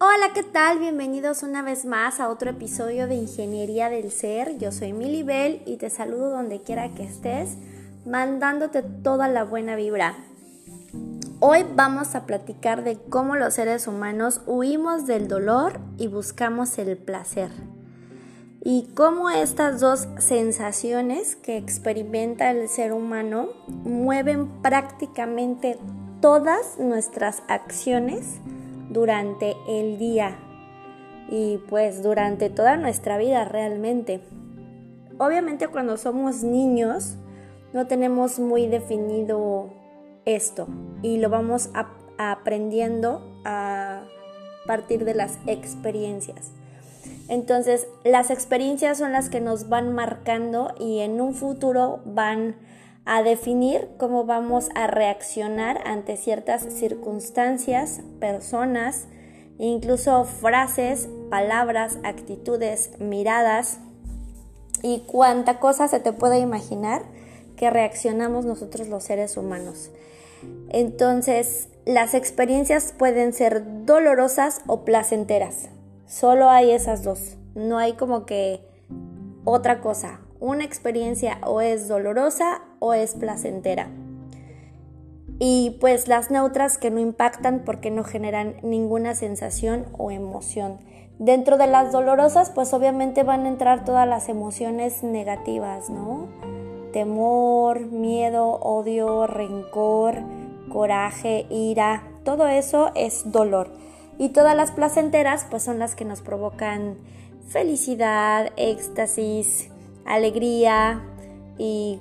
Hola, ¿qué tal? Bienvenidos una vez más a otro episodio de Ingeniería del Ser. Yo soy Milly Bell y te saludo donde quiera que estés, mandándote toda la buena vibra. Hoy vamos a platicar de cómo los seres humanos huimos del dolor y buscamos el placer. Y cómo estas dos sensaciones que experimenta el ser humano mueven prácticamente todas nuestras acciones durante el día y pues durante toda nuestra vida realmente. Obviamente cuando somos niños no tenemos muy definido esto y lo vamos aprendiendo a partir de las experiencias. Entonces las experiencias son las que nos van marcando y en un futuro van a definir cómo vamos a reaccionar ante ciertas circunstancias, personas, incluso frases, palabras, actitudes, miradas y cuánta cosa se te puede imaginar que reaccionamos nosotros los seres humanos. Entonces, las experiencias pueden ser dolorosas o placenteras. Solo hay esas dos. No hay como que otra cosa una experiencia o es dolorosa o es placentera. Y pues las neutras que no impactan porque no generan ninguna sensación o emoción. Dentro de las dolorosas pues obviamente van a entrar todas las emociones negativas, ¿no? Temor, miedo, odio, rencor, coraje, ira, todo eso es dolor. Y todas las placenteras pues son las que nos provocan felicidad, éxtasis, alegría y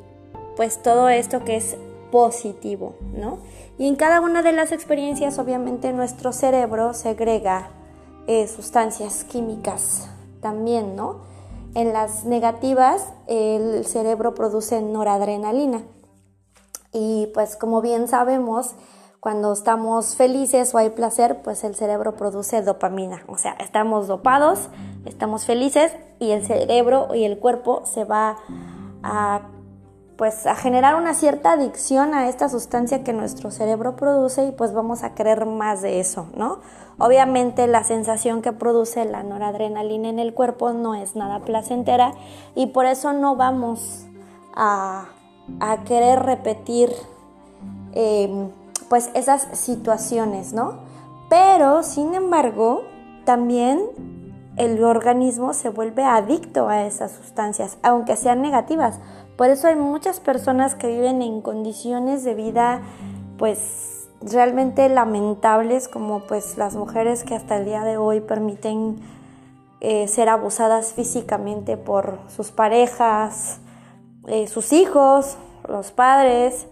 pues todo esto que es positivo, ¿no? Y en cada una de las experiencias obviamente nuestro cerebro segrega eh, sustancias químicas también, ¿no? En las negativas el cerebro produce noradrenalina y pues como bien sabemos, cuando estamos felices o hay placer, pues el cerebro produce dopamina. O sea, estamos dopados, estamos felices y el cerebro y el cuerpo se va a pues a generar una cierta adicción a esta sustancia que nuestro cerebro produce y pues vamos a querer más de eso, ¿no? Obviamente la sensación que produce la noradrenalina en el cuerpo no es nada placentera y por eso no vamos a, a querer repetir em, pues esas situaciones, ¿no? Pero, sin embargo, también el organismo se vuelve adicto a esas sustancias, aunque sean negativas. Por eso hay muchas personas que viven en condiciones de vida, pues, realmente lamentables, como pues las mujeres que hasta el día de hoy permiten eh, ser abusadas físicamente por sus parejas, eh, sus hijos, los padres,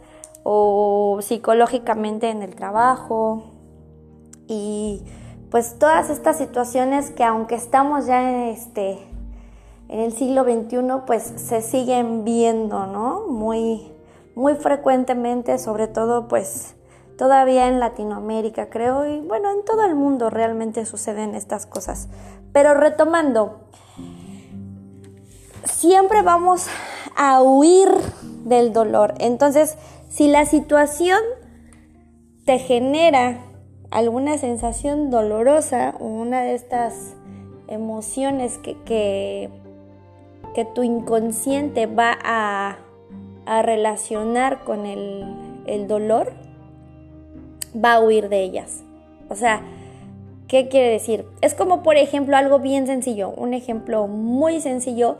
o psicológicamente en el trabajo y pues todas estas situaciones que aunque estamos ya en este en el siglo XXI pues se siguen viendo, ¿no? Muy muy frecuentemente, sobre todo pues todavía en Latinoamérica, creo, y bueno, en todo el mundo realmente suceden estas cosas. Pero retomando, siempre vamos a huir del dolor. Entonces, si la situación te genera alguna sensación dolorosa o una de estas emociones que, que, tu inconsciente va a, relacionar con el, el dolor, va a huir de ellas. O sea, ¿qué quiere decir? Es como por ejemplo algo bien sencillo, un ejemplo muy sencillo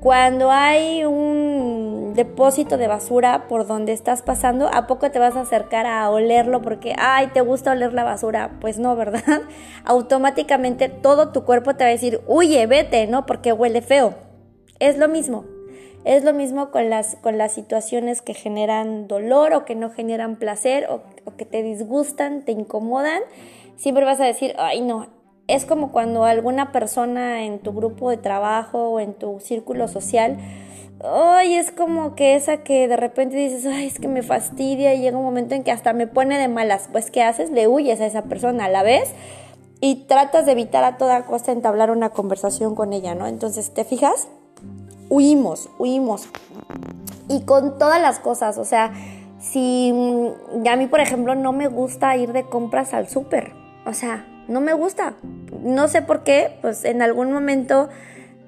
cuando hay un depósito de basura por donde estás pasando, ¿a poco te vas a acercar a olerlo porque, ay, te gusta oler la basura? Pues no, ¿verdad? Automáticamente todo tu cuerpo te va a decir, huye, vete, ¿no? Porque huele feo. Es lo mismo. Es lo mismo con las, con las situaciones que generan dolor o que no generan placer o, o que te disgustan, te incomodan. Siempre vas a decir, ay, no, es como cuando alguna persona en tu grupo de trabajo o en tu círculo social, ay, es como que esa que de repente dices, ay, es que me fastidia y llega un momento en que hasta me pone de malas. Pues, ¿qué haces? Le huyes a esa persona a la vez y tratas de evitar a toda costa entablar una conversación con ella, ¿no? Entonces, ¿te fijas? Huimos, huimos. Y con todas las cosas, o sea, si mm, a mí, por ejemplo, no me gusta ir de compras al súper, o sea, no me gusta. No sé por qué, pues en algún momento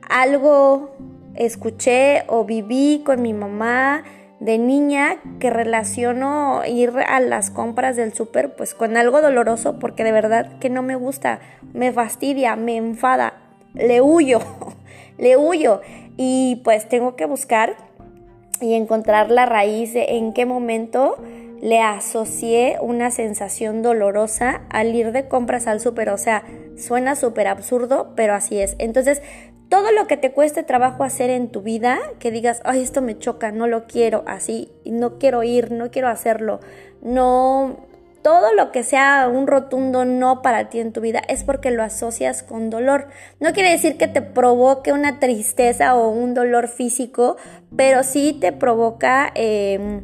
algo escuché o viví con mi mamá de niña que relaciono ir a las compras del súper pues con algo doloroso porque de verdad que no me gusta, me fastidia, me enfada, le huyo, le huyo y pues tengo que buscar y encontrar la raíz de en qué momento le asocié una sensación dolorosa al ir de compras al súper. O sea, suena súper absurdo, pero así es. Entonces, todo lo que te cueste trabajo hacer en tu vida, que digas, ay, esto me choca, no lo quiero, así, no quiero ir, no quiero hacerlo, no, todo lo que sea un rotundo no para ti en tu vida es porque lo asocias con dolor. No quiere decir que te provoque una tristeza o un dolor físico, pero sí te provoca eh,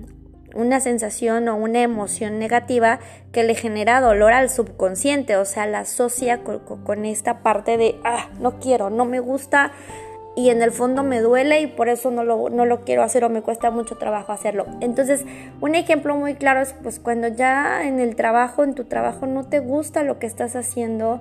una sensación o una emoción negativa que le genera dolor al subconsciente, o sea, la asocia con, esta parte de, ah, no quiero, no me gusta y en el fondo me duele y por eso no lo, no lo quiero hacer o me cuesta mucho trabajo hacerlo. Entonces, un ejemplo muy claro es pues cuando ya en el trabajo, en tu trabajo no te gusta lo que estás haciendo,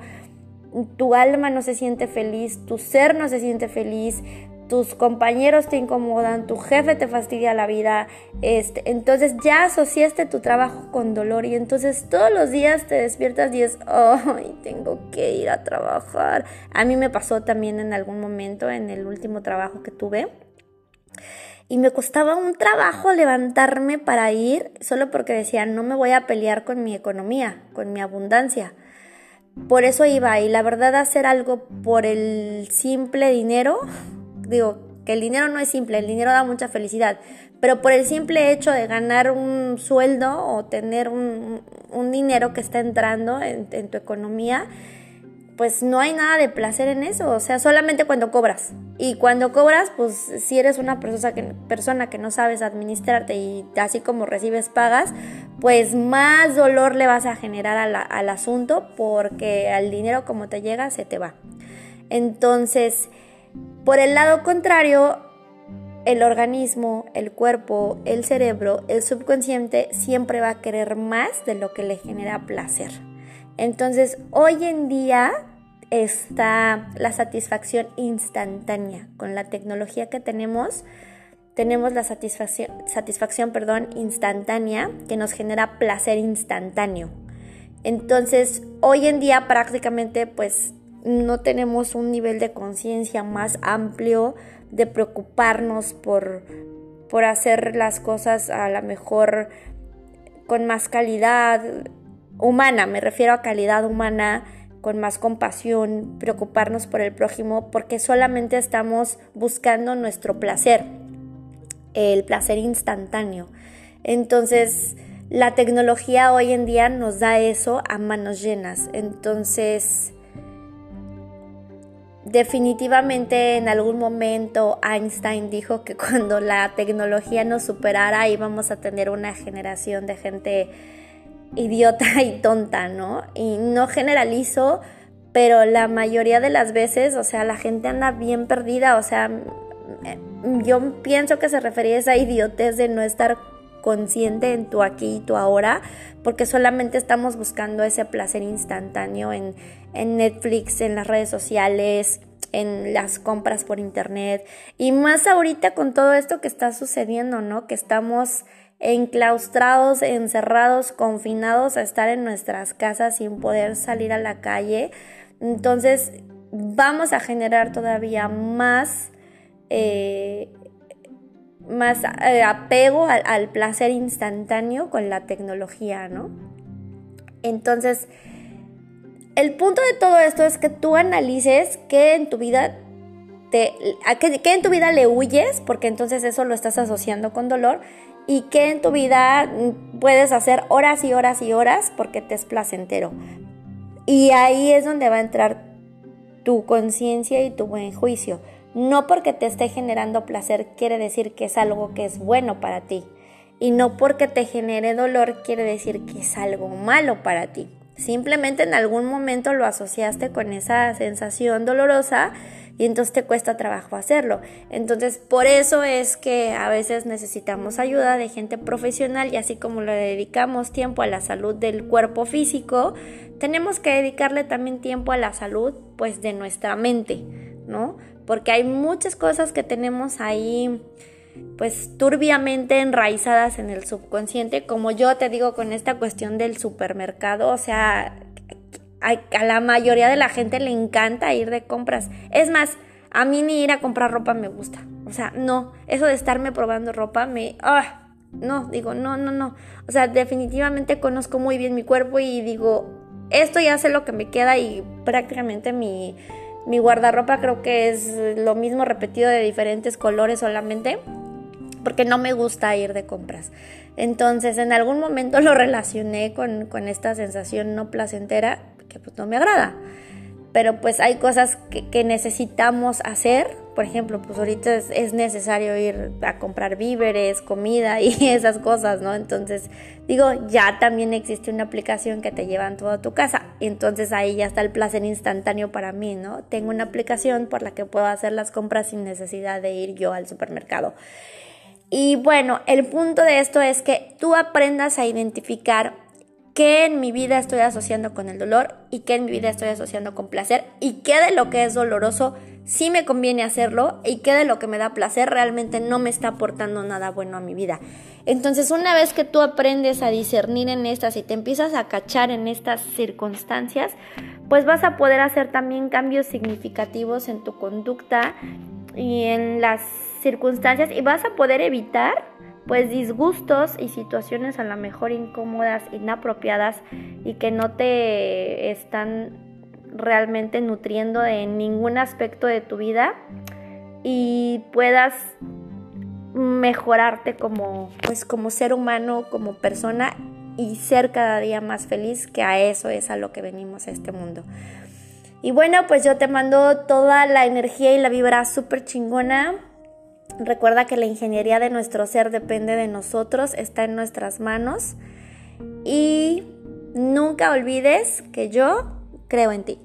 tu alma no se siente feliz, tu ser no se siente feliz, tus compañeros te incomodan, tu jefe te fastidia la vida, este, entonces ya asociaste tu trabajo con dolor y entonces todos los días te despiertas y es, ay, tengo que ir a trabajar. A mí me pasó también en algún momento en el último trabajo que tuve. Y me costaba un trabajo levantarme para ir solo porque decía, no me voy a pelear con mi economía, con mi abundancia. Por eso iba y la verdad hacer algo por el simple dinero digo, que el dinero no es simple, el dinero da mucha felicidad, pero por el simple hecho de ganar un sueldo o tener un, dinero que está entrando en, tu economía, pues no hay nada de placer en eso, o sea, solamente cuando cobras. Y cuando cobras, pues si eres una persona que, persona que no sabes administrarte y así como recibes pagas, pues más dolor le vas a generar al asunto porque al dinero como te llega se te va. Entonces, por el lado contrario, el organismo, el cuerpo, el cerebro, el subconsciente siempre va a querer más de lo que le genera placer. Entonces, hoy en día está la satisfacción instantánea. Con la tecnología que tenemos, tenemos la satisfacción, satisfacción perdón, instantánea que nos genera placer instantáneo. Entonces, hoy en día prácticamente pues no tenemos un nivel de conciencia más amplio de preocuparnos por, por hacer las cosas a lo mejor con más calidad humana, me refiero a calidad humana, con más compasión, preocuparnos por el prójimo, porque solamente estamos buscando nuestro placer, el placer instantáneo. Entonces, la tecnología hoy en día nos da eso a manos llenas. Entonces, Definitivamente en algún momento Einstein dijo que cuando la tecnología nos superara íbamos a tener una generación de gente idiota y tonta, ¿no? Y no generalizo, pero la mayoría de las veces, o sea, la gente anda bien perdida, o sea, yo pienso que se refería a esa idiotez de no estar consciente en tu aquí y tu ahora, porque solamente estamos buscando ese placer instantáneo en, en Netflix, en las redes sociales, en las compras por internet y más ahorita con todo esto que está sucediendo, ¿no? Que estamos enclaustrados, encerrados, confinados a estar en nuestras casas sin poder salir a la calle. Entonces vamos a generar todavía más eh, más eh, apego al, placer instantáneo con la tecnología, ¿no? Entonces, el punto de todo esto es que tú analices qué en tu vida te, a qué, en tu vida le huyes, porque entonces eso lo estás asociando con dolor, y qué en tu vida puedes hacer horas y horas y horas porque te es placentero. Y ahí es donde va a entrar tu conciencia y tu buen juicio. No porque te esté generando placer quiere decir que es algo que es bueno para ti. Y no porque te genere dolor quiere decir que es algo malo para ti. Simplemente en algún momento lo asociaste con esa sensación dolorosa y entonces te cuesta trabajo hacerlo. Entonces, por eso es que a veces necesitamos ayuda de gente profesional y así como le dedicamos tiempo a la salud del cuerpo físico, tenemos que dedicarle también tiempo a la salud pues de nuestra mente, ¿no? Porque hay muchas cosas que tenemos ahí pues turbiamente enraizadas en el subconsciente, como yo te digo con esta cuestión del supermercado, o sea, a, la mayoría de la gente le encanta ir de compras. Es más, a mí ni ir a comprar ropa me gusta. O sea, no, eso de estarme probando ropa me... Ah, no, digo, no, no, no. O sea, definitivamente conozco muy bien mi cuerpo y digo, esto ya sé lo que me queda y prácticamente mi, mi guardarropa creo que es lo mismo repetido de diferentes colores solamente porque no me gusta ir de compras. Entonces en algún momento lo relacioné con, con esta sensación no placentera que pues no me agrada. Pero pues hay cosas que, necesitamos hacer. Por ejemplo, pues ahorita es, necesario ir a comprar víveres, comida y esas cosas, ¿no? Entonces, digo, ya también existe una aplicación que te lleva en toda tu casa. Entonces ahí ya está el placer instantáneo para mí, ¿no? Tengo una aplicación por la que puedo hacer las compras sin necesidad de ir yo al supermercado. Y bueno, el punto de esto es que tú aprendas a identificar qué en mi vida estoy asociando con el dolor y qué en mi vida estoy asociando con placer y qué de lo que es doloroso sí me conviene hacerlo y qué de lo que me da placer realmente no me está aportando nada bueno a mi vida. Entonces una vez que tú aprendes a discernir en estas y te empiezas a cachar en estas circunstancias, pues vas a poder hacer también cambios significativos en tu conducta y en las circunstancias y vas a poder evitar pues disgustos y situaciones a lo mejor incómodas, inapropiadas y que no te están realmente nutriendo en ningún aspecto de tu vida y puedas mejorarte como pues como ser humano, como persona y ser cada día más feliz, que a eso es a lo que venimos a este mundo. Y bueno, pues yo te mando toda la energía y la vibra súper chingona. Recuerda que la ingeniería de nuestro ser depende de nosotros, está en nuestras manos. Y nunca olvides que yo creo en ti.